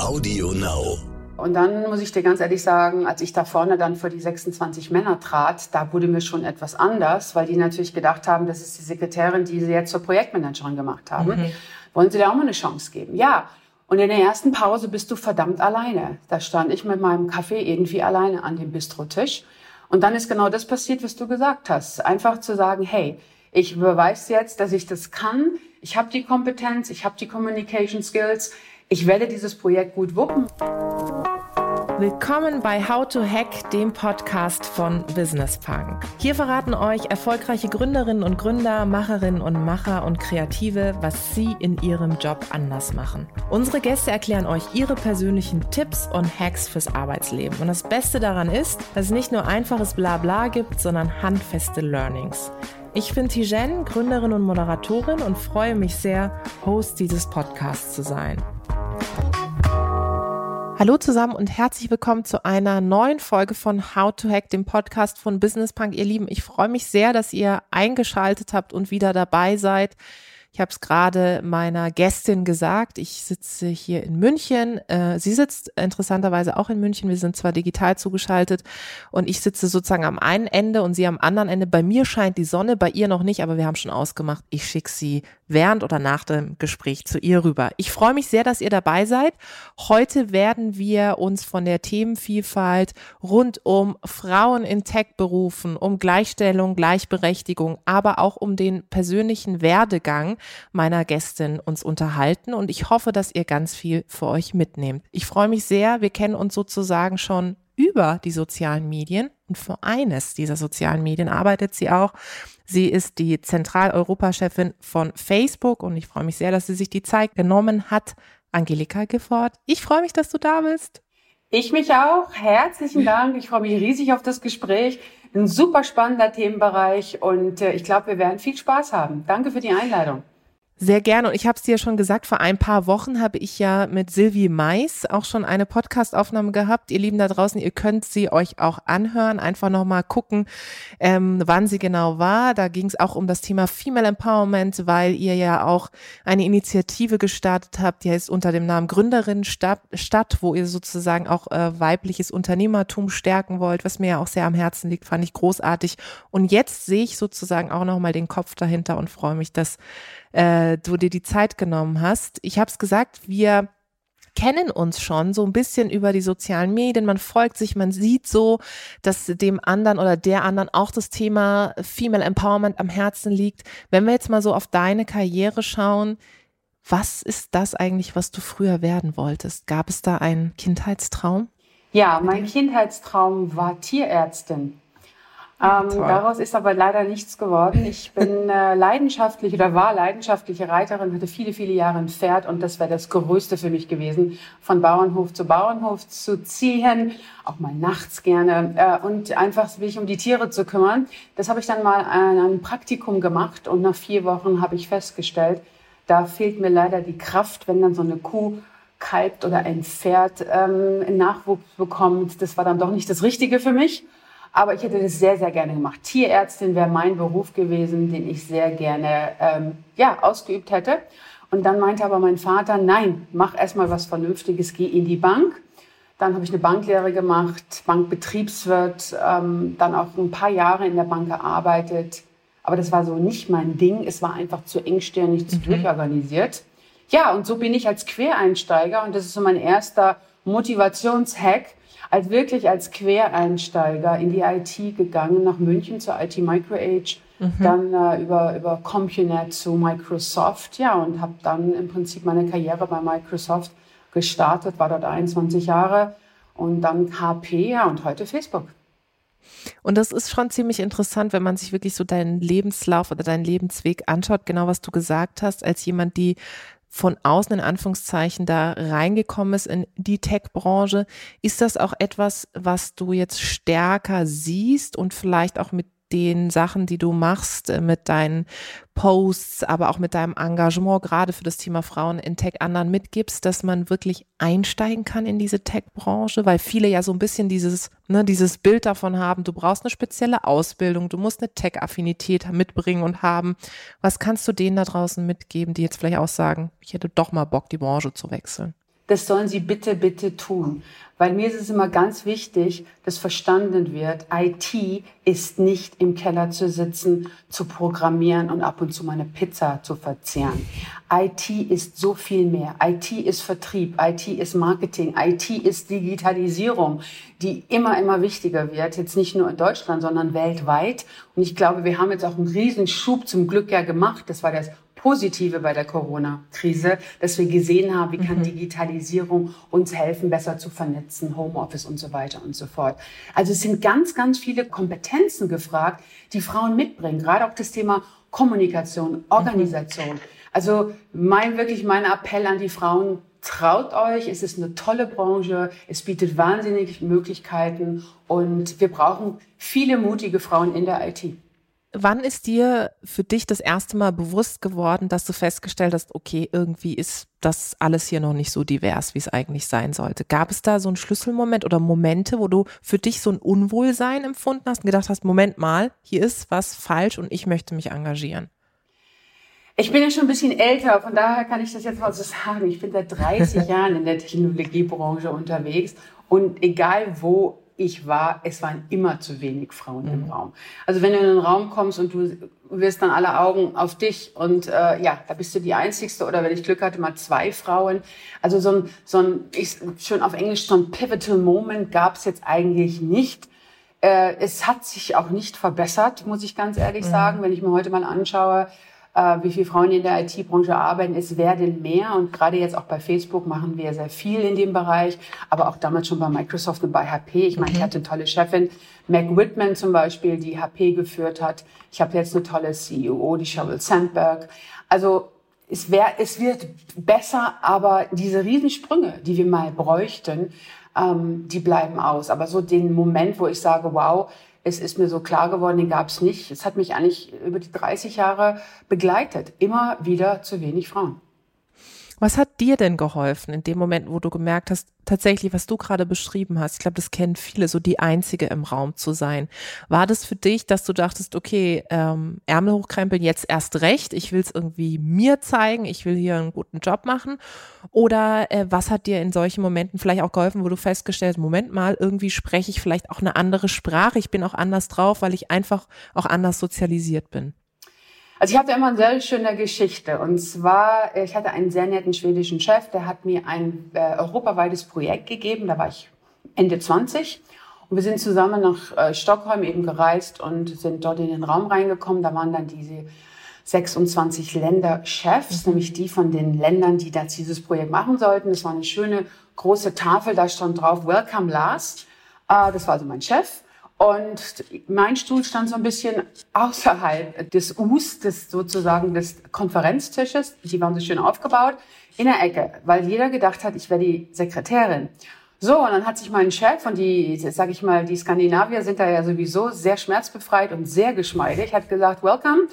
Audio Now. Und dann muss ich dir ganz ehrlich sagen, als ich da vorne dann vor die 26 Männer trat, da wurde mir schon etwas anders, weil die natürlich gedacht haben, das ist die Sekretärin, die sie jetzt zur Projektmanagerin gemacht haben. Mhm. Wollen sie dir auch mal eine Chance geben? Ja. Und in der ersten Pause bist du verdammt alleine. Da stand ich mit meinem Kaffee irgendwie alleine an dem Bistrotisch. Und dann ist genau das passiert, was du gesagt hast. Einfach zu sagen, hey, ich beweise jetzt, dass ich das kann. Ich habe die Kompetenz, ich habe die Communication Skills. Ich werde dieses Projekt gut wuppen. Willkommen bei How to Hack, dem Podcast von Business Punk. Hier verraten euch erfolgreiche Gründerinnen und Gründer, Macherinnen und Macher und Kreative, was sie in ihrem Job anders machen. Unsere Gäste erklären euch ihre persönlichen Tipps und Hacks fürs Arbeitsleben. Und das Beste daran ist, dass es nicht nur einfaches Blabla gibt, sondern handfeste Learnings. Ich bin Tijen, Gründerin und Moderatorin und freue mich sehr, Host dieses Podcasts zu sein. Hallo zusammen und herzlich willkommen zu einer neuen Folge von How to Hack, dem Podcast von Business Punk. Ihr Lieben, ich freue mich sehr, dass ihr eingeschaltet habt und wieder dabei seid. Ich habe es gerade meiner Gästin gesagt. Ich sitze hier in München. Äh, sie sitzt interessanterweise auch in München. Wir sind zwar digital zugeschaltet und ich sitze sozusagen am einen Ende und sie am anderen Ende. Bei mir scheint die Sonne, bei ihr noch nicht, aber wir haben schon ausgemacht, ich schicke sie während oder nach dem Gespräch zu ihr rüber. Ich freue mich sehr, dass ihr dabei seid. Heute werden wir uns von der Themenvielfalt rund um Frauen in Tech-Berufen, um Gleichstellung, Gleichberechtigung, aber auch um den persönlichen Werdegang meiner Gästin uns unterhalten und ich hoffe, dass ihr ganz viel für euch mitnehmt. Ich freue mich sehr. Wir kennen uns sozusagen schon über die sozialen Medien und für eines dieser sozialen Medien arbeitet sie auch. Sie ist die Zentraleuropa-Chefin von Facebook und ich freue mich sehr, dass sie sich die Zeit genommen hat. Angelika Gifford, ich freue mich, dass du da bist. Ich mich auch. Herzlichen Dank. Ich freue mich riesig auf das Gespräch. Ein super spannender Themenbereich und äh, ich glaube, wir werden viel Spaß haben. Danke für die Einladung. Sehr gerne. Und ich habe es dir schon gesagt, vor ein paar Wochen habe ich ja mit Silvi Mais auch schon eine Podcastaufnahme gehabt. Ihr Lieben da draußen, ihr könnt sie euch auch anhören. Einfach nochmal gucken, ähm, wann sie genau war. Da ging es auch um das Thema Female Empowerment, weil ihr ja auch eine Initiative gestartet habt, die heißt unter dem Namen Gründerin Stadt, wo ihr sozusagen auch äh, weibliches Unternehmertum stärken wollt, was mir ja auch sehr am Herzen liegt, fand ich großartig. Und jetzt sehe ich sozusagen auch nochmal den Kopf dahinter und freue mich, dass äh, du dir die Zeit genommen hast. Ich habe es gesagt, wir kennen uns schon so ein bisschen über die sozialen Medien. Man folgt sich, man sieht so, dass dem anderen oder der anderen auch das Thema Female Empowerment am Herzen liegt. Wenn wir jetzt mal so auf deine Karriere schauen, was ist das eigentlich, was du früher werden wolltest? Gab es da einen Kindheitstraum? Ja, mein Kindheitstraum war Tierärztin. Ähm, daraus ist aber leider nichts geworden. Ich bin äh, leidenschaftlich oder war leidenschaftliche Reiterin, hatte viele, viele Jahre ein Pferd und das wäre das Größte für mich gewesen, von Bauernhof zu Bauernhof zu ziehen, auch mal nachts gerne äh, und einfach sich um die Tiere zu kümmern. Das habe ich dann mal an einem Praktikum gemacht und nach vier Wochen habe ich festgestellt, da fehlt mir leider die Kraft, wenn dann so eine Kuh kalbt oder ein Pferd ähm, Nachwuchs bekommt. Das war dann doch nicht das Richtige für mich. Aber ich hätte das sehr, sehr gerne gemacht. Tierärztin wäre mein Beruf gewesen, den ich sehr gerne ähm, ja, ausgeübt hätte. Und dann meinte aber mein Vater, nein, mach erstmal was Vernünftiges, geh in die Bank. Dann habe ich eine Banklehre gemacht, Bankbetriebswirt, ähm, dann auch ein paar Jahre in der Bank gearbeitet. Aber das war so nicht mein Ding. Es war einfach zu engstirnig, zu mhm. durchorganisiert. Ja, und so bin ich als Quereinsteiger, und das ist so mein erster Motivationshack, als wirklich als Quereinsteiger in die IT gegangen, nach München zur IT MicroAge, mhm. dann äh, über, über CompuNet zu Microsoft, ja, und habe dann im Prinzip meine Karriere bei Microsoft gestartet, war dort 21 Jahre und dann HP, ja, und heute Facebook. Und das ist schon ziemlich interessant, wenn man sich wirklich so deinen Lebenslauf oder deinen Lebensweg anschaut, genau was du gesagt hast, als jemand, die von außen in Anführungszeichen da reingekommen ist in die Tech-Branche. Ist das auch etwas, was du jetzt stärker siehst und vielleicht auch mit den Sachen, die du machst, äh, mit deinen Posts, aber auch mit deinem Engagement, gerade für das Thema Frauen in Tech anderen mitgibst, dass man wirklich einsteigen kann in diese Tech-Branche, weil viele ja so ein bisschen dieses, ne, dieses Bild davon haben, du brauchst eine spezielle Ausbildung, du musst eine Tech-Affinität mitbringen und haben. Was kannst du denen da draußen mitgeben, die jetzt vielleicht auch sagen, ich hätte doch mal Bock, die Branche zu wechseln? Das sollen sie bitte, bitte tun. Weil mir ist es immer ganz wichtig, dass verstanden wird, IT ist nicht im Keller zu sitzen, zu programmieren und ab und zu mal eine Pizza zu verzehren. IT ist so viel mehr. IT ist Vertrieb, IT ist Marketing, IT ist Digitalisierung, die immer, immer wichtiger wird. Jetzt nicht nur in Deutschland, sondern weltweit. Und ich glaube, wir haben jetzt auch einen Riesenschub zum Glück ja gemacht. Das war das Positive bei der Corona-Krise, dass wir gesehen haben, wie kann mhm. Digitalisierung uns helfen, besser zu vernetzen, Homeoffice und so weiter und so fort. Also es sind ganz, ganz viele Kompetenzen gefragt, die Frauen mitbringen. Gerade auch das Thema Kommunikation, Organisation. Mhm. Also mein, wirklich mein Appell an die Frauen, traut euch, es ist eine tolle Branche, es bietet wahnsinnig Möglichkeiten und wir brauchen viele mutige Frauen in der IT. Wann ist dir für dich das erste Mal bewusst geworden, dass du festgestellt hast, okay, irgendwie ist das alles hier noch nicht so divers, wie es eigentlich sein sollte? Gab es da so einen Schlüsselmoment oder Momente, wo du für dich so ein Unwohlsein empfunden hast und gedacht hast, Moment mal, hier ist was falsch und ich möchte mich engagieren? Ich bin ja schon ein bisschen älter, von daher kann ich das jetzt mal so sagen. Ich bin seit 30 Jahren in der Technologiebranche unterwegs und egal wo ich war, es waren immer zu wenig Frauen mhm. im Raum. Also wenn du in einen Raum kommst und du wirst dann alle Augen auf dich und äh, ja, da bist du die Einzigste oder wenn ich Glück hatte, mal zwei Frauen. Also so ein, so ein ich, schön auf Englisch, so ein Pivotal Moment gab es jetzt eigentlich nicht. Äh, es hat sich auch nicht verbessert, muss ich ganz ehrlich mhm. sagen, wenn ich mir heute mal anschaue, wie viele Frauen in der IT-Branche arbeiten. Es werden mehr und gerade jetzt auch bei Facebook machen wir sehr viel in dem Bereich, aber auch damals schon bei Microsoft und bei HP. Ich meine, mhm. ich hatte eine tolle Chefin, Meg Whitman zum Beispiel, die HP geführt hat. Ich habe jetzt eine tolle CEO, die Sheryl Sandberg. Also es, wär, es wird besser, aber diese Riesensprünge, die wir mal bräuchten, ähm, die bleiben aus. Aber so den Moment, wo ich sage, wow, es ist mir so klar geworden, den gab es nicht. Es hat mich eigentlich über die 30 Jahre begleitet. Immer wieder zu wenig Frauen. Was hat dir denn geholfen in dem Moment, wo du gemerkt hast, tatsächlich, was du gerade beschrieben hast, ich glaube, das kennen viele, so die Einzige im Raum zu sein. War das für dich, dass du dachtest, okay, ähm, Ärmel hochkrempeln jetzt erst recht, ich will es irgendwie mir zeigen, ich will hier einen guten Job machen? Oder äh, was hat dir in solchen Momenten vielleicht auch geholfen, wo du festgestellt hast, Moment mal, irgendwie spreche ich vielleicht auch eine andere Sprache, ich bin auch anders drauf, weil ich einfach auch anders sozialisiert bin? Also ich hatte immer eine sehr schöne Geschichte. Und zwar, ich hatte einen sehr netten schwedischen Chef, der hat mir ein äh, europaweites Projekt gegeben. Da war ich Ende 20. Und wir sind zusammen nach äh, Stockholm eben gereist und sind dort in den Raum reingekommen. Da waren dann diese 26 Länderchefs, mhm. nämlich die von den Ländern, die das dieses Projekt machen sollten. Das war eine schöne große Tafel, da stand drauf Welcome Last. Äh, das war also mein Chef. Und mein Stuhl stand so ein bisschen außerhalb des Us, des sozusagen des Konferenztisches. Die waren so schön aufgebaut in der Ecke, weil jeder gedacht hat, ich wäre die Sekretärin. So, und dann hat sich mein Chef und die, sag ich mal, die Skandinavier sind da ja sowieso sehr schmerzbefreit und sehr geschmeidig, hat gesagt, welcome.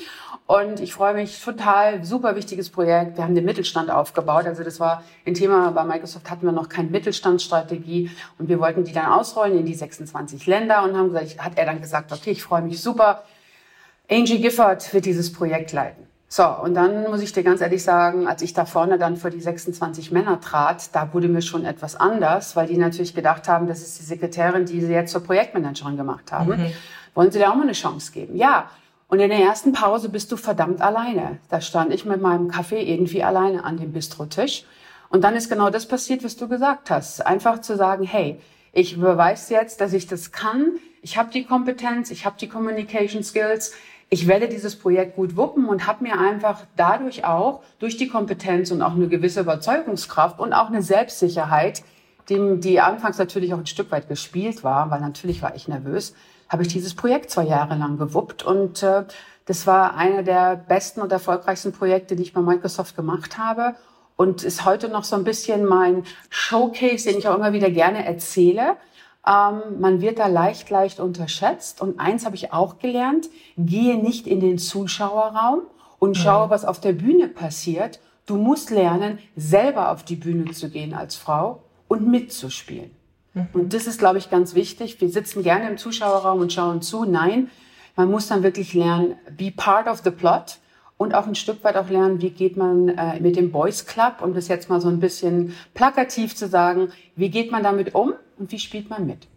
Und ich freue mich total, super wichtiges Projekt. Wir haben den Mittelstand aufgebaut. Also das war ein Thema, bei Microsoft hatten wir noch keine Mittelstandsstrategie und wir wollten die dann ausrollen in die 26 Länder und haben gesagt, hat er dann gesagt, okay, ich freue mich super. Angie Gifford wird dieses Projekt leiten. So, und dann muss ich dir ganz ehrlich sagen, als ich da vorne dann vor die 26 Männer trat, da wurde mir schon etwas anders, weil die natürlich gedacht haben, das ist die Sekretärin, die sie jetzt zur Projektmanagerin gemacht haben. Mhm. Wollen sie dir auch mal eine Chance geben? Ja. Und in der ersten Pause bist du verdammt alleine. Da stand ich mit meinem Kaffee irgendwie alleine an dem Bistrotisch. Und dann ist genau das passiert, was du gesagt hast. Einfach zu sagen, hey, ich beweise jetzt, dass ich das kann. Ich habe die Kompetenz, ich habe die Communication Skills ich werde dieses Projekt gut wuppen und habe mir einfach dadurch auch durch die Kompetenz und auch eine gewisse Überzeugungskraft und auch eine Selbstsicherheit, die, die anfangs natürlich auch ein Stück weit gespielt war, weil natürlich war ich nervös, habe ich dieses Projekt zwei Jahre lang gewuppt und äh, das war einer der besten und erfolgreichsten Projekte, die ich bei Microsoft gemacht habe und ist heute noch so ein bisschen mein Showcase, den ich auch immer wieder gerne erzähle, Ähm, man wird da leicht, leicht unterschätzt. Und eins habe ich auch gelernt, gehe nicht in den Zuschauerraum und schaue, was auf der Bühne passiert. Du musst lernen, selber auf die Bühne zu gehen als Frau und mitzuspielen. Und das ist, glaube ich, ganz wichtig. Wir sitzen gerne im Zuschauerraum und schauen zu. Nein, man muss dann wirklich lernen, be part of the plot und auch ein Stück weit auch lernen, wie geht man äh, mit dem Boys Club, um das jetzt mal so ein bisschen plakativ zu sagen, wie geht man damit um und wie spielt man mit.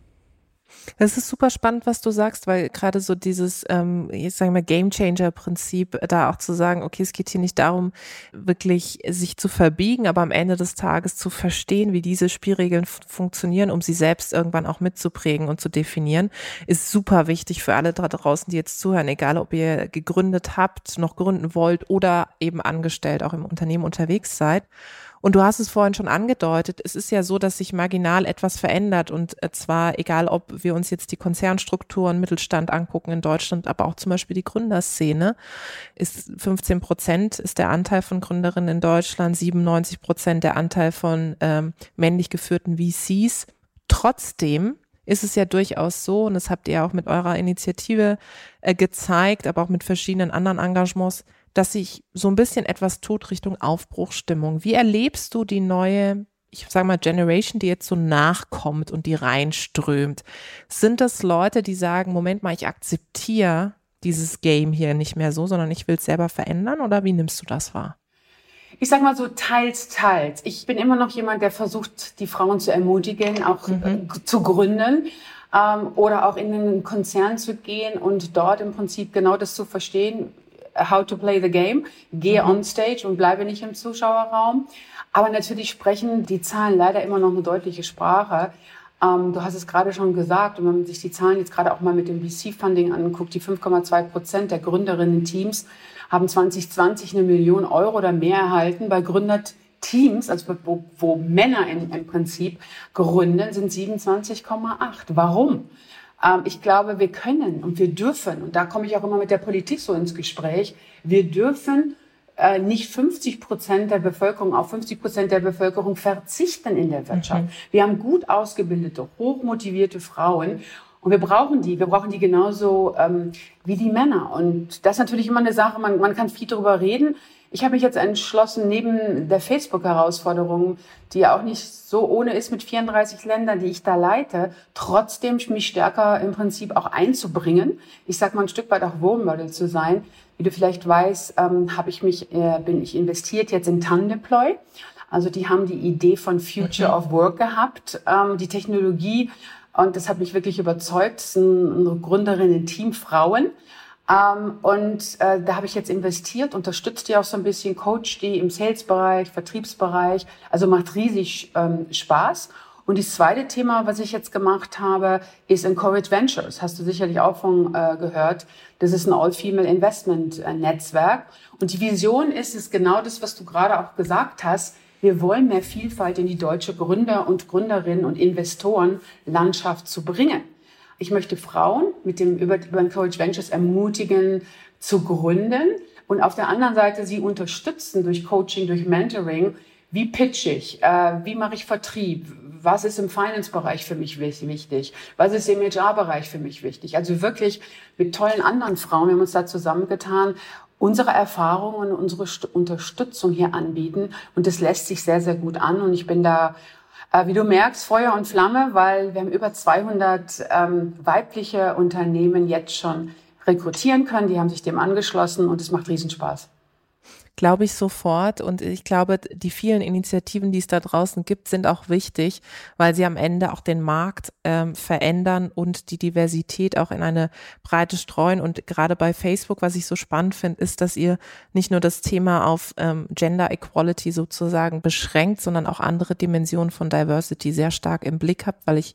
Das ist super spannend, was du sagst, weil gerade so dieses, ähm, jetzt sagen wir Game Changer Prinzip, da auch zu sagen, okay, es geht hier nicht darum, wirklich sich zu verbiegen, aber am Ende des Tages zu verstehen, wie diese Spielregeln funktionieren, um sie selbst irgendwann auch mitzuprägen und zu definieren, ist super wichtig für alle da draußen, die jetzt zuhören, egal ob ihr gegründet habt, noch gründen wollt oder eben angestellt auch im Unternehmen unterwegs seid. Und du hast es vorhin schon angedeutet, es ist ja so, dass sich marginal etwas verändert und äh, zwar egal, ob wir uns jetzt die Konzernstrukturen, Mittelstand angucken in Deutschland, aber auch zum Beispiel die Gründerszene, ist 15 Prozent ist der Anteil von Gründerinnen in Deutschland, 97 Prozent der Anteil von ähm, männlich geführten VCs. Trotzdem ist es ja durchaus so, und das habt ihr auch mit eurer Initiative äh, gezeigt, aber auch mit verschiedenen anderen Engagements, dass sich so ein bisschen etwas tut Richtung Aufbruchstimmung. Wie erlebst du die neue, ich sage mal, Generation, die jetzt so nachkommt und die reinströmt? Sind das Leute, die sagen, Moment mal, ich akzeptiere dieses Game hier nicht mehr so, sondern ich will es selber verändern oder wie nimmst du das wahr? Ich sag mal so teils, teils. Ich bin immer noch jemand, der versucht, die Frauen zu ermutigen, auch mhm. Äh, zu gründen ähm, oder auch in einen Konzern zu gehen und dort im Prinzip genau das zu verstehen, how to play the game, gehe mhm. on stage und bleibe nicht im Zuschauerraum. Aber natürlich sprechen die Zahlen leider immer noch eine deutliche Sprache. Ähm, du hast es gerade schon gesagt, und wenn man sich die Zahlen jetzt gerade auch mal mit dem VC-Funding anguckt, die 5,2 Prozent der Gründerinnen-Teams haben 2020 eine Million Euro oder mehr erhalten. Bei Gründerteams, also wo, wo Männer im, im Prinzip gründen, sind 27,8. Warum? Ähm, ich glaube, wir können und wir dürfen, und da komme ich auch immer mit der Politik so ins Gespräch, wir dürfen äh, nicht 50 Prozent der Bevölkerung auf 50 Prozent der Bevölkerung verzichten in der Wirtschaft. Mhm. Wir haben gut ausgebildete, hochmotivierte Frauen. Und wir brauchen die. Wir brauchen die genauso ähm, wie die Männer. Und das ist natürlich immer eine Sache, man, man kann viel darüber reden. Ich habe mich jetzt entschlossen, neben der Facebook-Herausforderung, die ja auch nicht so ohne ist mit 34 Ländern, die ich da leite, trotzdem mich stärker im Prinzip auch einzubringen. Ich sag mal ein Stück weit auch Role Model zu sein. Wie du vielleicht weißt, ähm, habe ich mich, äh, bin ich investiert jetzt in Tandeploy. Also die haben die Idee von Future okay. of Work gehabt, ähm, die Technologie. Und das hat mich wirklich überzeugt. Das sind eine Gründerin, Team Frauen. Ähm, und äh, da habe ich jetzt investiert, unterstützt die auch so ein bisschen, coach die im Sales-Bereich, Vertriebsbereich. Also macht riesig ähm, Spaß. Und das zweite Thema, was ich jetzt gemacht habe, ist Encourage Ventures. Hast du sicherlich auch von äh, gehört. Das ist ein All-Female Investment äh. Und die Vision ist es genau das, was du gerade auch gesagt hast. Wir wollen mehr Vielfalt in die deutsche Gründer- und Gründerinnen und Investorenlandschaft zu bringen. Ich möchte Frauen mit dem über, über Encourage Ventures ermutigen, zu gründen und auf der anderen Seite sie unterstützen durch Coaching, durch Mentoring. Wie pitch ich? Äh, wie mache ich Vertrieb? Was ist im Finance-Bereich für mich wichtig? Was ist im HR-Bereich für mich wichtig? Also wirklich mit tollen anderen Frauen, wir haben uns da zusammengetan, unsere Erfahrungen unsere Unterstützung hier anbieten. Und das lässt sich sehr, sehr gut an. Und ich bin da äh, wie du merkst, Feuer und Flamme, weil wir haben über 200 ähm, weibliche Unternehmen jetzt schon rekrutieren können. Die haben sich dem angeschlossen und es macht Riesenspaß. Glaube ich sofort. Und ich glaube, die vielen Initiativen, die es da draußen gibt, sind auch wichtig, weil sie am Ende auch den Markt ähm, verändern und die Diversität auch in eine Breite streuen. Und gerade bei Facebook, was ich so spannend finde, ist, dass ihr nicht nur das Thema auf ähm, Gender Equality sozusagen beschränkt, sondern auch andere Dimensionen von Diversity sehr stark im Blick habt, weil ich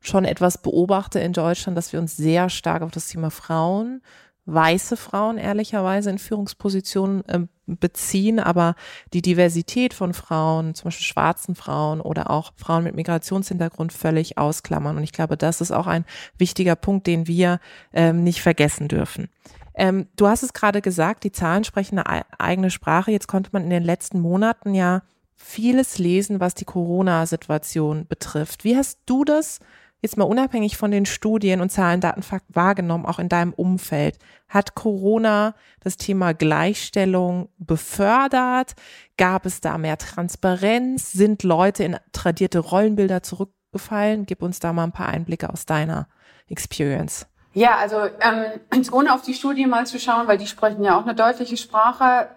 schon etwas beobachte in Deutschland, dass wir uns sehr stark auf das Thema Frauen, weiße Frauen ehrlicherweise in Führungspositionen äh, beziehen, aber die Diversität von Frauen, zum Beispiel schwarzen Frauen oder auch Frauen mit Migrationshintergrund völlig ausklammern. Und ich glaube, das ist auch ein wichtiger Punkt, den wir ähm, nicht vergessen dürfen. Ähm, du hast es gerade gesagt, die Zahlen sprechen eine eigene Sprache. Jetzt konnte man in den letzten Monaten ja vieles lesen, was die Corona-Situation betrifft. Wie hast du das jetzt mal unabhängig von den Studien und Zahlen, Daten, Fakt wahrgenommen, auch in deinem Umfeld? Hat Corona das Thema Gleichstellung befördert? Gab es da mehr Transparenz? Sind Leute in tradierte Rollenbilder zurückgefallen? Gib uns da mal ein paar Einblicke aus deiner Experience. Ja, also ähm, ohne auf die Studie mal zu schauen, weil die sprechen ja auch eine deutliche Sprache.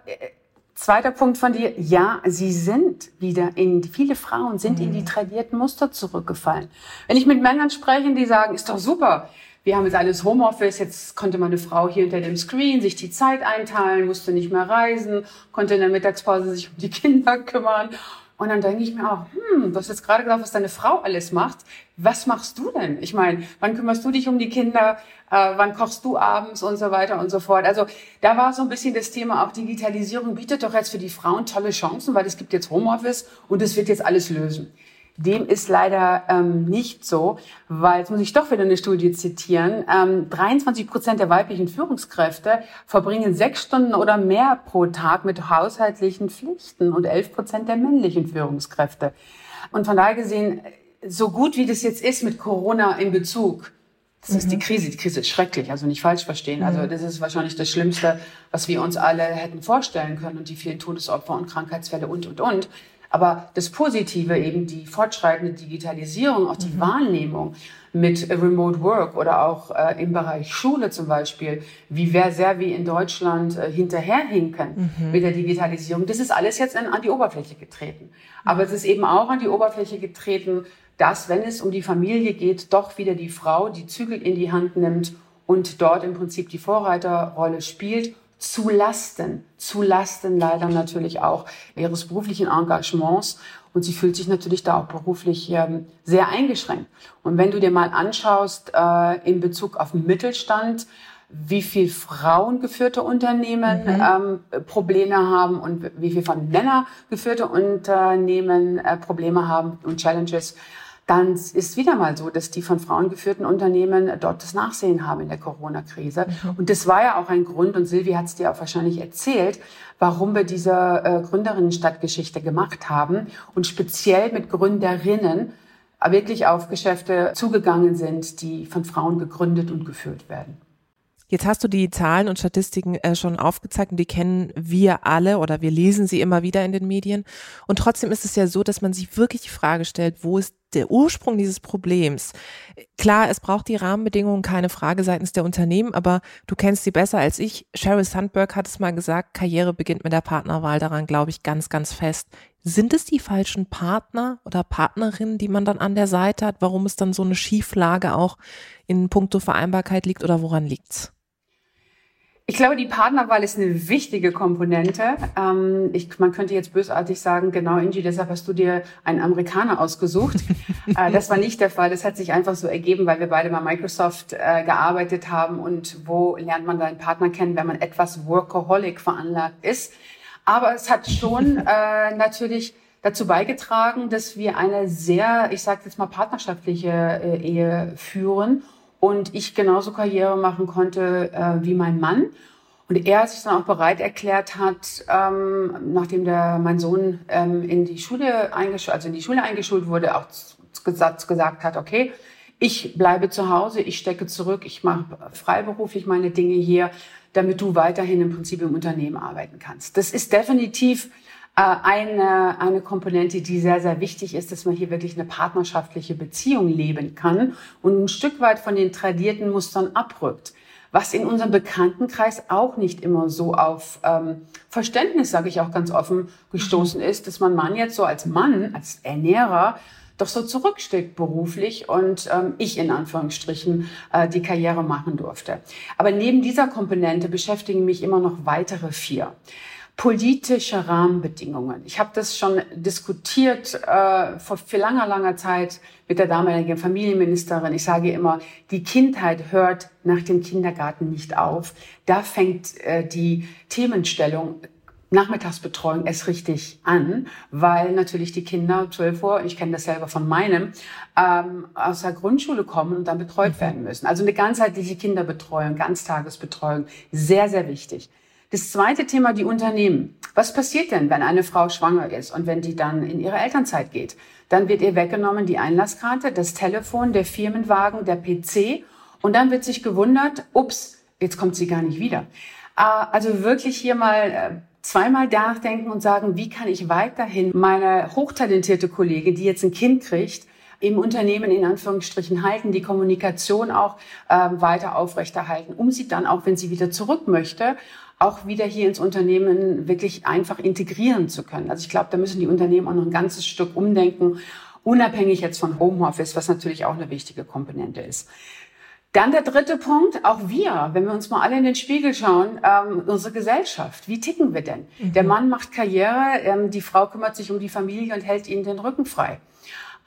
Zweiter Punkt von dir, ja, sie sind wieder in, viele Frauen sind mhm. in die mhm. tradierten Muster zurückgefallen. Wenn ich mit Männern spreche, die sagen, ist doch super, wir haben jetzt alles Homeoffice, jetzt konnte meine Frau hier hinter dem Screen sich die Zeit einteilen, musste nicht mehr reisen, konnte in der Mittagspause sich um die Kinder kümmern und dann denke ich mir auch, hm, du hast jetzt gerade gesagt, was deine Frau alles macht. Was machst du denn? Ich meine, wann kümmerst du dich um die Kinder? Äh, wann kochst du abends und so weiter und so fort? Also da war so ein bisschen das Thema auch Digitalisierung bietet doch jetzt für die Frauen tolle Chancen, weil es gibt jetzt Homeoffice und es wird jetzt alles lösen. Dem ist leider ähm, nicht so, weil, jetzt muss ich doch wieder eine Studie zitieren, ähm, 23 Prozent der weiblichen Führungskräfte verbringen sechs Stunden oder mehr pro Tag mit haushaltlichen Pflichten und 11 Prozent der männlichen Führungskräfte. Und von daher gesehen, so gut wie das jetzt ist mit Corona in Bezug, das mhm. ist die mhm. Krise. Die Krise ist schrecklich, also nicht falsch verstehen. Also mhm. das ist wahrscheinlich das Schlimmste, was wir uns alle hätten vorstellen können und die vielen Todesopfer und Krankheitsfälle und, und, und. Aber das Positive, eben die fortschreitende Digitalisierung, auch die mhm. Wahrnehmung mit Remote Work oder auch äh, im Bereich Schule zum Beispiel, wie wir sehr wie in Deutschland äh, hinterherhinken mhm. mit der Digitalisierung, das ist alles jetzt an, an die Oberfläche getreten. Aber es ist eben auch an die Oberfläche getreten, dass, wenn es um die Familie geht, doch wieder die Frau die Zügel in die Hand nimmt und dort im Prinzip die Vorreiterrolle spielt zu Lasten, zu Lasten leider natürlich auch ihres beruflichen Engagements. Und sie fühlt sich natürlich da auch beruflich ähm, sehr eingeschränkt. Und wenn du dir mal anschaust äh, in Bezug auf den Mittelstand, wie viel frauengeführte Unternehmen mhm. ähm, Probleme haben und wie viel von Männer geführte Unternehmen äh, Probleme haben und Challenges, dann ist wieder mal so, dass die von Frauen geführten Unternehmen dort das Nachsehen haben in der Corona-Krise. Mhm. Und das war ja auch ein Grund, und Silvi hat es dir auch wahrscheinlich erzählt, warum wir diese äh, Gründerinnenstadtgeschichte gemacht haben und speziell mit Gründerinnen wirklich auf Geschäfte zugegangen sind, die von Frauen gegründet und geführt werden. Jetzt hast du die Zahlen und Statistiken äh, schon aufgezeigt und die kennen wir alle oder wir lesen sie immer wieder in den Medien. Und trotzdem ist es ja so, dass man sich wirklich die Frage stellt, wo ist der Ursprung dieses Problems. Klar, es braucht die Rahmenbedingungen, keine Frage seitens der Unternehmen, aber du kennst sie besser als ich. Sheryl Sandberg hat es mal gesagt, Karriere beginnt mit der Partnerwahl, daran glaube ich ganz, ganz fest. Sind es die falschen Partner oder Partnerinnen, die man dann an der Seite hat, warum es dann so eine Schieflage auch in puncto Vereinbarkeit liegt oder woran liegt's? Ich glaube, die Partnerwahl ist eine wichtige Komponente. Ähm, ich, man könnte jetzt bösartig sagen, genau, Ingi, deshalb hast du dir einen Amerikaner ausgesucht. äh, das war nicht der Fall. Das hat sich einfach so ergeben, weil wir beide bei Microsoft äh, gearbeitet haben. Und wo lernt man seinen Partner kennen, wenn man etwas Workaholic veranlagt ist? Aber es hat schon äh, natürlich dazu beigetragen, dass wir eine sehr, ich sage jetzt mal, partnerschaftliche äh, Ehe führen und ich genauso Karriere machen konnte äh, wie mein Mann. Und er sich dann auch bereit erklärt hat, ähm, nachdem der, mein Sohn ähm, in die Schule eingeschult, also in die Schule eingeschult wurde, auch gesagt, gesagt hat, okay, ich bleibe zu Hause, ich stecke zurück, ich mache freiberuflich meine Dinge hier, damit du weiterhin im Prinzip im Unternehmen arbeiten kannst. Das ist definitiv eine, eine Komponente, die sehr, sehr wichtig ist, dass man hier wirklich eine partnerschaftliche Beziehung leben kann und ein Stück weit von den tradierten Mustern abrückt. Was in unserem Bekanntenkreis auch nicht immer so auf ähm, Verständnis, sage ich auch ganz offen, gestoßen mhm. ist, dass man Mann jetzt so als Mann, als Ernährer, doch so zurücksteckt beruflich und ähm, ich in Anführungsstrichen äh, die Karriere machen durfte. Aber neben dieser Komponente beschäftigen mich immer noch weitere vier politische Rahmenbedingungen. Ich habe das schon diskutiert äh, vor viel langer, langer Zeit mit der damaligen Familienministerin. Ich sage immer, die Kindheit hört nach dem Kindergarten nicht auf. Da fängt äh, die Themenstellung Nachmittagsbetreuung erst richtig an, weil natürlich die Kinder 12 Uhr, ich kenne das selber von meinem, ähm, aus der Grundschule kommen und dann betreut mhm. werden müssen. Also eine ganzheitliche Kinderbetreuung, Ganztagesbetreuung, sehr, sehr wichtig. Das zweite Thema, die Unternehmen. Was passiert denn, wenn eine Frau schwanger ist und wenn die dann in ihre Elternzeit geht? Dann wird ihr weggenommen die Einlasskarte, das Telefon, der Firmenwagen, der PC und dann wird sich gewundert, ups, jetzt kommt sie gar nicht wieder. Äh, also wirklich hier mal äh, zweimal nachdenken und sagen, wie kann ich weiterhin meine hochtalentierte Kollegin, die jetzt ein Kind kriegt, im Unternehmen in Anführungsstrichen halten, die Kommunikation auch ähm, weiter aufrechterhalten, um sie dann auch, wenn sie wieder zurück möchte, auch wieder hier ins Unternehmen wirklich einfach integrieren zu können. Also ich glaube, da müssen die Unternehmen auch noch ein ganzes Stück umdenken, unabhängig jetzt von Homeoffice, was natürlich auch eine wichtige Komponente ist. Dann der dritte Punkt, auch wir, wenn wir uns mal alle in den Spiegel schauen, ähm, unsere Gesellschaft, wie ticken wir denn? Mhm. Der Mann macht Karriere, ähm, die Frau kümmert sich um die Familie und hält ihnen den Rücken frei.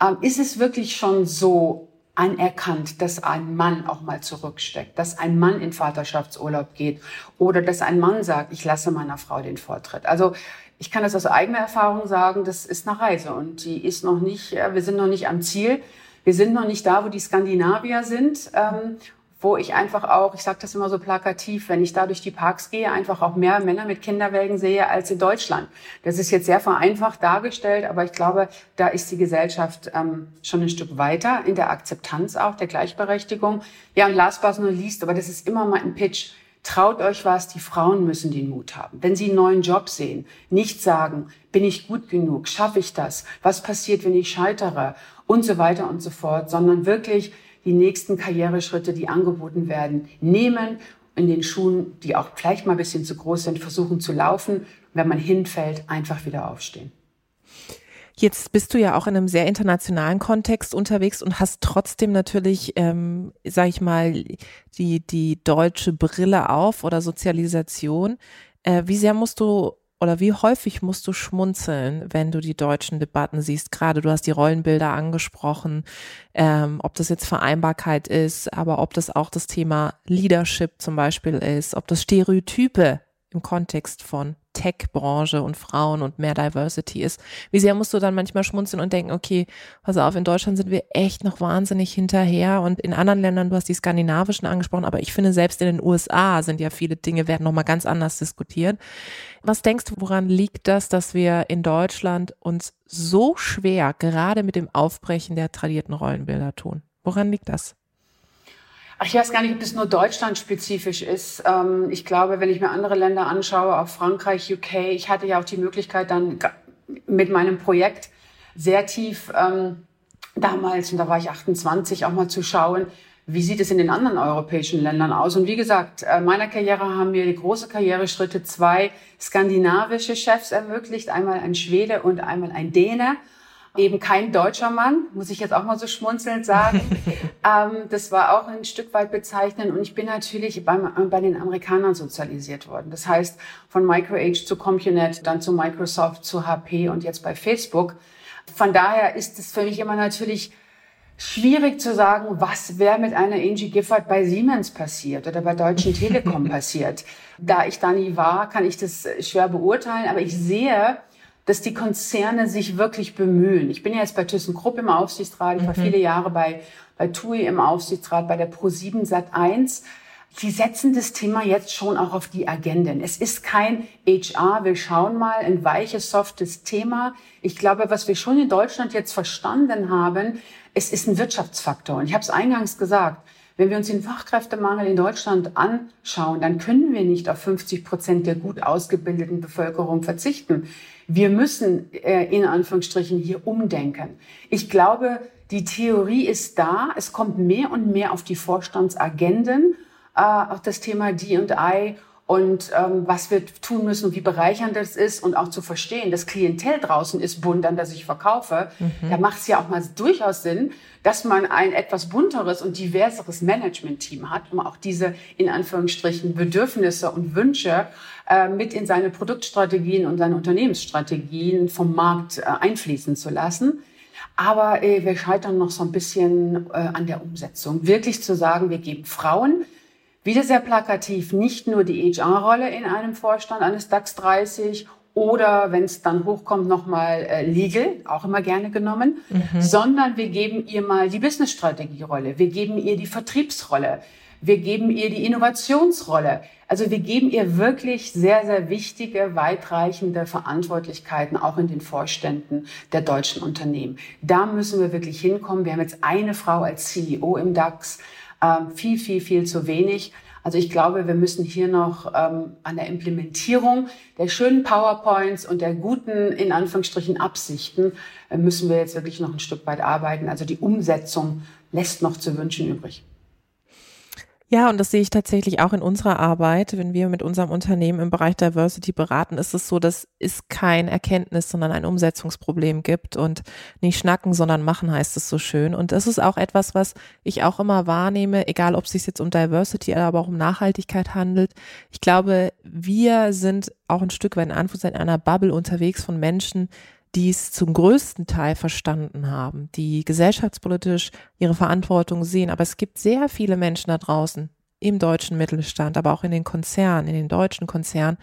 Ähm, ist es wirklich schon so anerkannt, dass ein Mann auch mal zurücksteckt, dass ein Mann in Vaterschaftsurlaub geht oder dass ein Mann sagt, ich lasse meiner Frau den Vortritt. Also ich kann das aus eigener Erfahrung sagen, das ist eine Reise und die ist noch nicht, äh, wir sind noch nicht am Ziel. Wir sind noch nicht da, wo die Skandinavier sind. Wo ich einfach auch, ich sage das immer so plakativ, wenn ich da durch die Parks gehe, einfach auch mehr Männer mit Kinderwägen sehe als in Deutschland. Das ist jetzt sehr vereinfacht dargestellt, aber ich glaube, da ist die Gesellschaft ähm, schon ein Stück weiter in der Akzeptanz auch der Gleichberechtigung. Ja, und last but not least, aber das ist immer mal ein Pitch. Traut euch was, die Frauen müssen den Mut haben. Wenn sie einen neuen Job sehen, nicht sagen, bin ich gut genug, schaffe ich das, was passiert, wenn ich scheitere und so weiter und so fort, sondern wirklich die nächsten Karriereschritte, die angeboten werden, nehmen, in den Schuhen, die auch vielleicht mal ein bisschen zu groß sind, versuchen zu laufen. Wenn man hinfällt, einfach wieder aufstehen. Jetzt bist du ja auch in einem sehr internationalen Kontext unterwegs und hast trotzdem natürlich, ähm, sag ich mal, die, die deutsche Brille auf oder Sozialisation. Äh, wie sehr musst du oder wie häufig musst du schmunzeln, wenn du die deutschen Debatten siehst? Gerade du hast die Rollenbilder angesprochen, ähm, ob das jetzt Vereinbarkeit ist, aber ob das auch das Thema Leadership zum Beispiel ist, ob das Stereotype im Kontext von Tech-Branche und Frauen und mehr Diversity ist. Wie sehr musst du dann manchmal schmunzeln und denken, okay, pass auf, in Deutschland sind wir echt noch wahnsinnig hinterher und in anderen Ländern, du hast die skandinavischen angesprochen, aber ich finde selbst in den USA sind ja viele Dinge, werden nochmal ganz anders diskutiert. Was denkst du, woran liegt das, dass wir in Deutschland uns so schwer gerade mit dem Aufbrechen der tradierten Rollenbilder tun? Woran liegt das? Ach, ich weiß gar nicht, ob das nur deutschlandspezifisch ist. Ähm, ich glaube, wenn ich mir andere Länder anschaue, auch Frankreich, UK, ich hatte ja auch die Möglichkeit dann mit meinem Projekt sehr tief ähm, damals, und da war ich 28, auch mal zu schauen, wie sieht es in den anderen europäischen Ländern aus? Und wie gesagt, äh, meiner Karriere haben mir große Karriereschritte zwei skandinavische Chefs ermöglicht, einmal ein Schwede und einmal ein Däne eben kein deutscher Mann, muss ich jetzt auch mal so schmunzelnd sagen. ähm, das war auch ein Stück weit bezeichnend und ich bin natürlich beim, bei den Amerikanern sozialisiert worden. Das heißt, von MicroAge zu CompuNet, dann zu Microsoft, zu HP und jetzt bei Facebook. Von daher ist es für mich immer natürlich schwierig zu sagen, was wäre mit einer Angie Gifford bei Siemens passiert oder bei Deutschen Telekom passiert. Da ich da nie war, kann ich das schwer beurteilen, aber ich sehe, dass die Konzerne sich wirklich bemühen. Ich bin ja jetzt bei ThyssenKrupp im Aufsichtsrat, ich war mhm. viele Jahre bei, bei TUI im Aufsichtsrat, bei der Pro7 Sat1. Die setzen das Thema jetzt schon auch auf die Agenden. Es ist kein HR, wir schauen mal, ein weiches, softes Thema. Ich glaube, was wir schon in Deutschland jetzt verstanden haben, es ist ein Wirtschaftsfaktor. Und ich habe es eingangs gesagt, wenn wir uns den Fachkräftemangel in Deutschland anschauen, dann können wir nicht auf 50 Prozent der gut ausgebildeten Bevölkerung verzichten. Wir müssen äh, in Anführungsstrichen hier umdenken. Ich glaube, die Theorie ist da. Es kommt mehr und mehr auf die Vorstandsagenden. Äh, auch das Thema D&I und ähm, was wir tun müssen und wie bereichernd das ist und auch zu verstehen, das Klientel draußen ist bunt, an das ich verkaufe. Mhm. Da macht es ja auch mal durchaus Sinn, dass man ein etwas bunteres und diverseres Management-Team hat, um auch diese in Anführungsstrichen Bedürfnisse und Wünsche äh, mit in seine Produktstrategien und seine Unternehmensstrategien vom Markt äh, einfließen zu lassen. Aber äh, wir scheitern noch so ein bisschen äh, an der Umsetzung. Wirklich zu sagen, wir geben Frauen wieder sehr plakativ, nicht nur die HR-Rolle in einem Vorstand eines DAX 30 oder wenn es dann hochkommt, nochmal äh, Legal, auch immer gerne genommen, mhm. sondern wir geben ihr mal die Business-Strategie-Rolle, wir geben ihr die Vertriebsrolle, Wir geben ihr die Innovationsrolle. Also wir geben ihr wirklich sehr, sehr wichtige, weitreichende Verantwortlichkeiten auch in den Vorständen der deutschen Unternehmen. Da müssen wir wirklich hinkommen. Wir haben jetzt eine Frau als CEO im DAX. Ähm, viel, viel, viel zu wenig. Also ich glaube, wir müssen hier noch ähm, an der Implementierung der schönen PowerPoints und der guten, in Anführungsstrichen, Absichten, äh, müssen wir jetzt wirklich noch ein Stück weit arbeiten. Also die Umsetzung lässt noch zu wünschen übrig. Ja, und das sehe ich tatsächlich auch in unserer Arbeit. Wenn wir mit unserem Unternehmen im Bereich Diversity beraten, ist es so, dass es kein Erkenntnis, sondern ein Umsetzungsproblem gibt und nicht schnacken, sondern machen heißt es so schön. Und das ist auch etwas, was ich auch immer wahrnehme, egal ob es sich jetzt um Diversity, aber auch um Nachhaltigkeit handelt. Ich glaube, wir sind auch ein Stück weit in Anführungszeichen in einer Bubble unterwegs von Menschen, die es zum größten Teil verstanden haben, die gesellschaftspolitisch ihre Verantwortung sehen. Aber es gibt sehr viele Menschen da draußen im deutschen Mittelstand, aber auch in den Konzernen, in den deutschen Konzernen,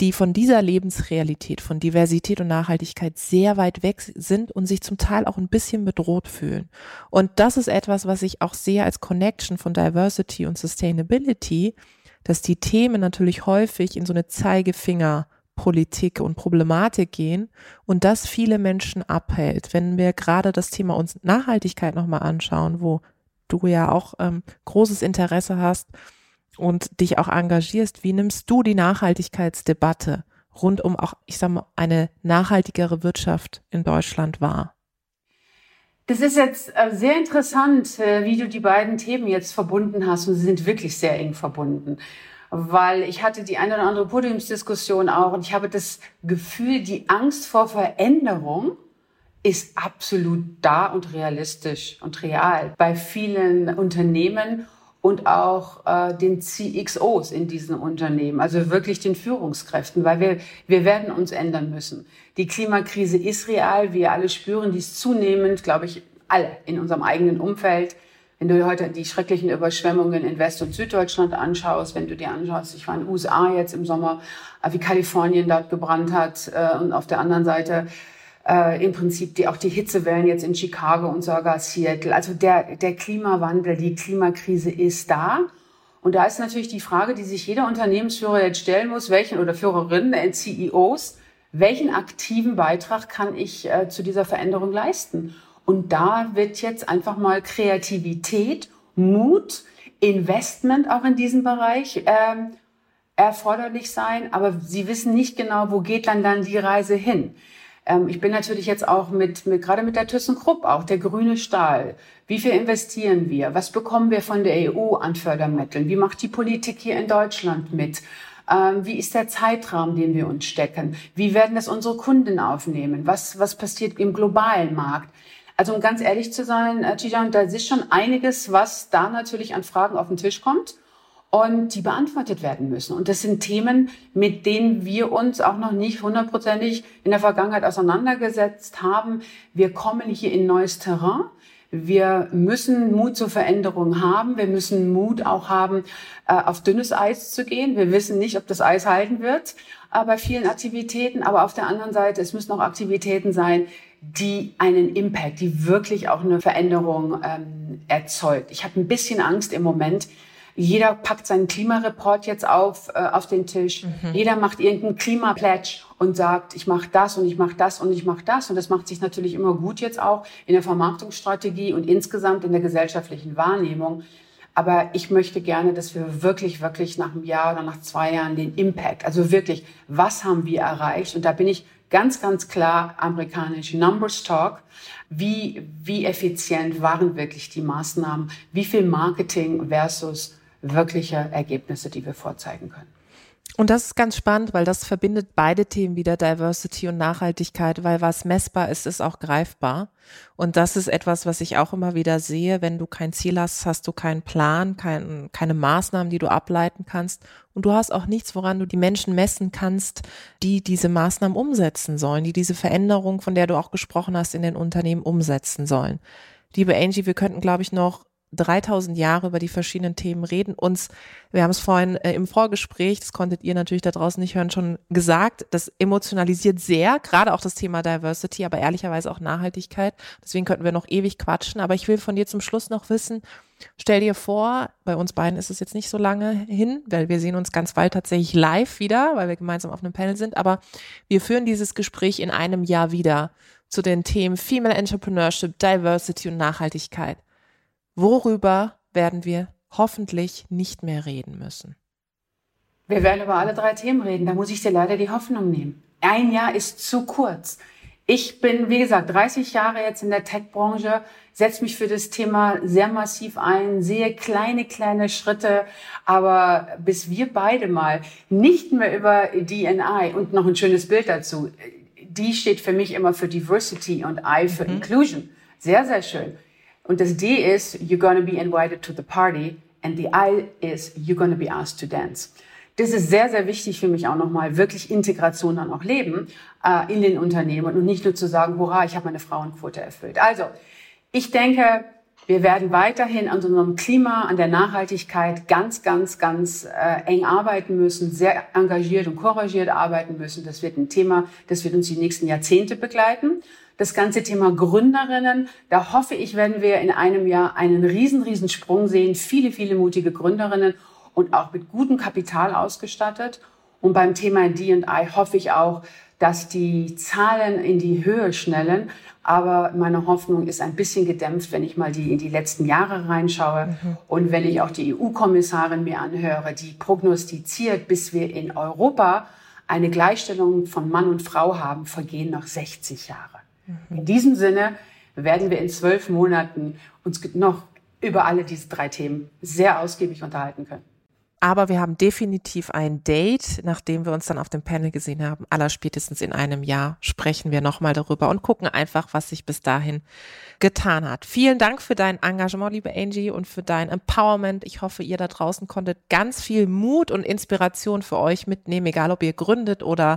die von dieser Lebensrealität, von Diversität und Nachhaltigkeit sehr weit weg sind und sich zum Teil auch ein bisschen bedroht fühlen. Und das ist etwas, was ich auch sehe als Connection von Diversity und Sustainability, dass die Themen natürlich häufig in so eine Zeigefinger Politik und Problematik gehen und das viele Menschen abhält. Wenn wir gerade das Thema uns Nachhaltigkeit nochmal anschauen, wo du ja auch ähm, großes Interesse hast und dich auch engagierst, wie nimmst du die Nachhaltigkeitsdebatte rund um auch, ich sag mal, eine nachhaltigere Wirtschaft in Deutschland wahr? Das ist jetzt äh, sehr interessant, äh, wie du die beiden Themen jetzt verbunden hast und sie sind wirklich sehr eng verbunden weil ich hatte die eine oder andere Podiumsdiskussion auch und ich habe das Gefühl, die Angst vor Veränderung ist absolut da und realistisch und real bei vielen Unternehmen und auch äh, den CXOs in diesen Unternehmen, also wirklich den Führungskräften, weil wir, wir werden uns ändern müssen. Die Klimakrise ist real, wir alle spüren dies zunehmend, glaube ich, alle in unserem eigenen Umfeld. Wenn du heute die schrecklichen Überschwemmungen in West- und Süddeutschland anschaust, wenn du dir anschaust, ich war in den USA jetzt im Sommer, äh, wie Kalifornien dort gebrannt hat äh, und auf der anderen Seite äh, im Prinzip die, auch die Hitzewellen jetzt in Chicago und sogar Seattle. Also der, der Klimawandel, die Klimakrise ist da. Und da ist natürlich die Frage, die sich jeder Unternehmensführer jetzt stellen muss, welchen oder Führerinnen, äh, CEOs, welchen aktiven Beitrag kann ich äh, zu dieser Veränderung leisten? Und da wird jetzt einfach mal Kreativität, Mut, Investment auch in diesem Bereich ähm, erforderlich sein. Aber sie wissen nicht genau, wo geht dann dann die Reise hin. Ähm, ich bin natürlich jetzt auch mit, mit gerade mit der ThyssenKrupp auch, der grüne Stahl. Wie viel investieren wir? Was bekommen wir von der EU an Fördermitteln? Wie macht die Politik hier in Deutschland mit? Ähm, wie ist der Zeitraum, den wir uns stecken? Wie werden das unsere Kunden aufnehmen? Was, was passiert im globalen Markt? Also um ganz ehrlich zu sein, äh, Tijan, da ist schon einiges, was da natürlich an Fragen auf den Tisch kommt und die beantwortet werden müssen. Und das sind Themen, mit denen wir uns auch noch nicht hundertprozentig in der Vergangenheit auseinandergesetzt haben. Wir kommen hier in neues Terrain. Wir müssen Mut zur Veränderung haben. Wir müssen Mut auch haben, äh, auf dünnes Eis zu gehen. Wir wissen nicht, ob das Eis halten wird äh, bei vielen Aktivitäten. Aber auf der anderen Seite, es müssen auch Aktivitäten sein, die einen Impact, die wirklich auch eine Veränderung ähm, erzeugt. Ich habe ein bisschen Angst im Moment. Jeder packt seinen Klimareport jetzt auf äh, auf den Tisch. Mhm. Jeder macht irgendeinen Klimapledge und sagt, ich mache das und ich mache das und ich mache das. Und das macht sich natürlich immer gut jetzt auch in der Vermarktungsstrategie und insgesamt in der gesellschaftlichen Wahrnehmung. Aber ich möchte gerne, dass wir wirklich, wirklich nach einem Jahr oder nach zwei Jahren den Impact, also wirklich, was haben wir erreicht? Und da bin ich ganz, ganz klar amerikanisch Numbers Talk. Wie, wie effizient waren wirklich die Maßnahmen? Wie viel Marketing versus wirkliche Ergebnisse, die wir vorzeigen können? Und das ist ganz spannend, weil das verbindet beide Themen wieder, Diversity und Nachhaltigkeit, weil was messbar ist, ist auch greifbar. Und das ist etwas, was ich auch immer wieder sehe. Wenn du kein Ziel hast, hast du keinen Plan, kein, keine Maßnahmen, die du ableiten kannst. Und du hast auch nichts, woran du die Menschen messen kannst, die diese Maßnahmen umsetzen sollen, die diese Veränderung, von der du auch gesprochen hast, in den Unternehmen umsetzen sollen. Liebe Angie, wir könnten, glaube ich, noch 3000 Jahre über die verschiedenen Themen reden. Uns, wir haben es vorhin äh, im Vorgespräch, das konntet ihr natürlich da draußen nicht hören, schon gesagt, das emotionalisiert sehr, gerade auch das Thema Diversity, aber ehrlicherweise auch Nachhaltigkeit. Deswegen könnten wir noch ewig quatschen. Aber ich will von dir zum Schluss noch wissen, stell dir vor, bei uns beiden ist es jetzt nicht so lange hin, weil wir sehen uns ganz bald tatsächlich live wieder, weil wir gemeinsam auf einem Panel sind, aber wir führen dieses Gespräch in einem Jahr wieder zu den Themen Female Entrepreneurship, Diversity und Nachhaltigkeit. Worüber werden wir hoffentlich nicht mehr reden müssen? Wir werden über alle drei Themen reden. Da muss ich dir leider die Hoffnung nehmen. Ein Jahr ist zu kurz. Ich bin, wie gesagt, 30 Jahre jetzt in der Tech-Branche, setze mich für das Thema sehr massiv ein, sehe kleine, kleine Schritte, aber bis wir beide mal nicht mehr über DNI und noch ein schönes Bild dazu, D steht für mich immer für Diversity und I für mhm. Inclusion. Sehr, sehr schön. Und das D ist, you're gonna be invited to the party. And the I is, you're gonna be asked to dance. Das ist sehr, sehr wichtig für mich auch nochmal, wirklich Integration dann auch leben äh, in den Unternehmen und nicht nur zu sagen, hurra, ich habe meine Frauenquote erfüllt. Also, ich denke, wir werden weiterhin an unserem Klima, an der Nachhaltigkeit ganz, ganz, ganz äh, eng arbeiten müssen, sehr engagiert und couragiert arbeiten müssen. Das wird ein Thema, das wird uns die nächsten Jahrzehnte begleiten. Das ganze Thema Gründerinnen, da hoffe ich, werden wir in einem Jahr einen riesen, riesen Sprung sehen. Viele, viele mutige Gründerinnen und auch mit gutem Kapital ausgestattet. Und beim Thema D&I hoffe ich auch, dass die Zahlen in die Höhe schnellen. Aber meine Hoffnung ist ein bisschen gedämpft, wenn ich mal die, in die letzten Jahre reinschaue mhm. und wenn ich auch die EU-Kommissarin mir anhöre, die prognostiziert, bis wir in Europa eine Gleichstellung von Mann und Frau haben, vergehen noch 60 Jahre. Mhm. In diesem Sinne werden wir in zwölf Monaten uns noch über alle diese drei Themen sehr ausgiebig unterhalten können. Aber wir haben definitiv ein Date, nachdem wir uns dann auf dem Panel gesehen haben. Allerspätestens in einem Jahr sprechen wir nochmal darüber und gucken einfach, was sich bis dahin getan hat. Vielen Dank für dein Engagement, liebe Angie, und für dein Empowerment. Ich hoffe, ihr da draußen konntet ganz viel Mut und Inspiration für euch mitnehmen, egal ob ihr gründet oder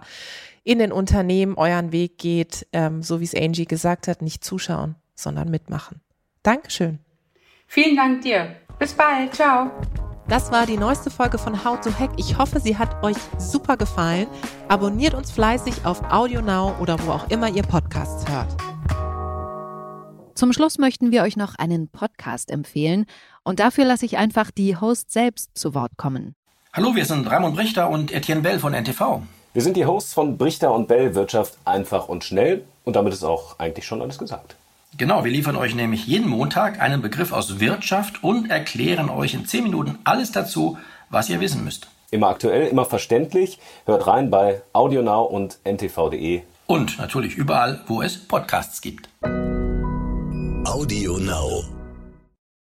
in den Unternehmen euren Weg geht, ähm, so wie es Angie gesagt hat, nicht zuschauen, sondern mitmachen. Dankeschön. Vielen Dank dir. Bis bald. Ciao. Das war die neueste Folge von How to Hack. Ich hoffe, sie hat euch super gefallen. Abonniert uns fleißig auf AudioNow oder wo auch immer ihr Podcasts hört. Zum Schluss möchten wir euch noch einen Podcast empfehlen und dafür lasse ich einfach die Host selbst zu Wort kommen. Hallo, wir sind Raimund Brichter und Etienne Bell von NTV. Wir sind die Hosts von Brichter und Bell Wirtschaft einfach und schnell und damit ist auch eigentlich schon alles gesagt. Genau, wir liefern euch nämlich jeden Montag einen Begriff aus Wirtschaft und erklären euch in 10 Minuten alles dazu, was ihr wissen müsst. Immer aktuell, immer verständlich. Hört rein bei AudioNow und ntv.de. Und natürlich überall, wo es Podcasts gibt. AudioNow.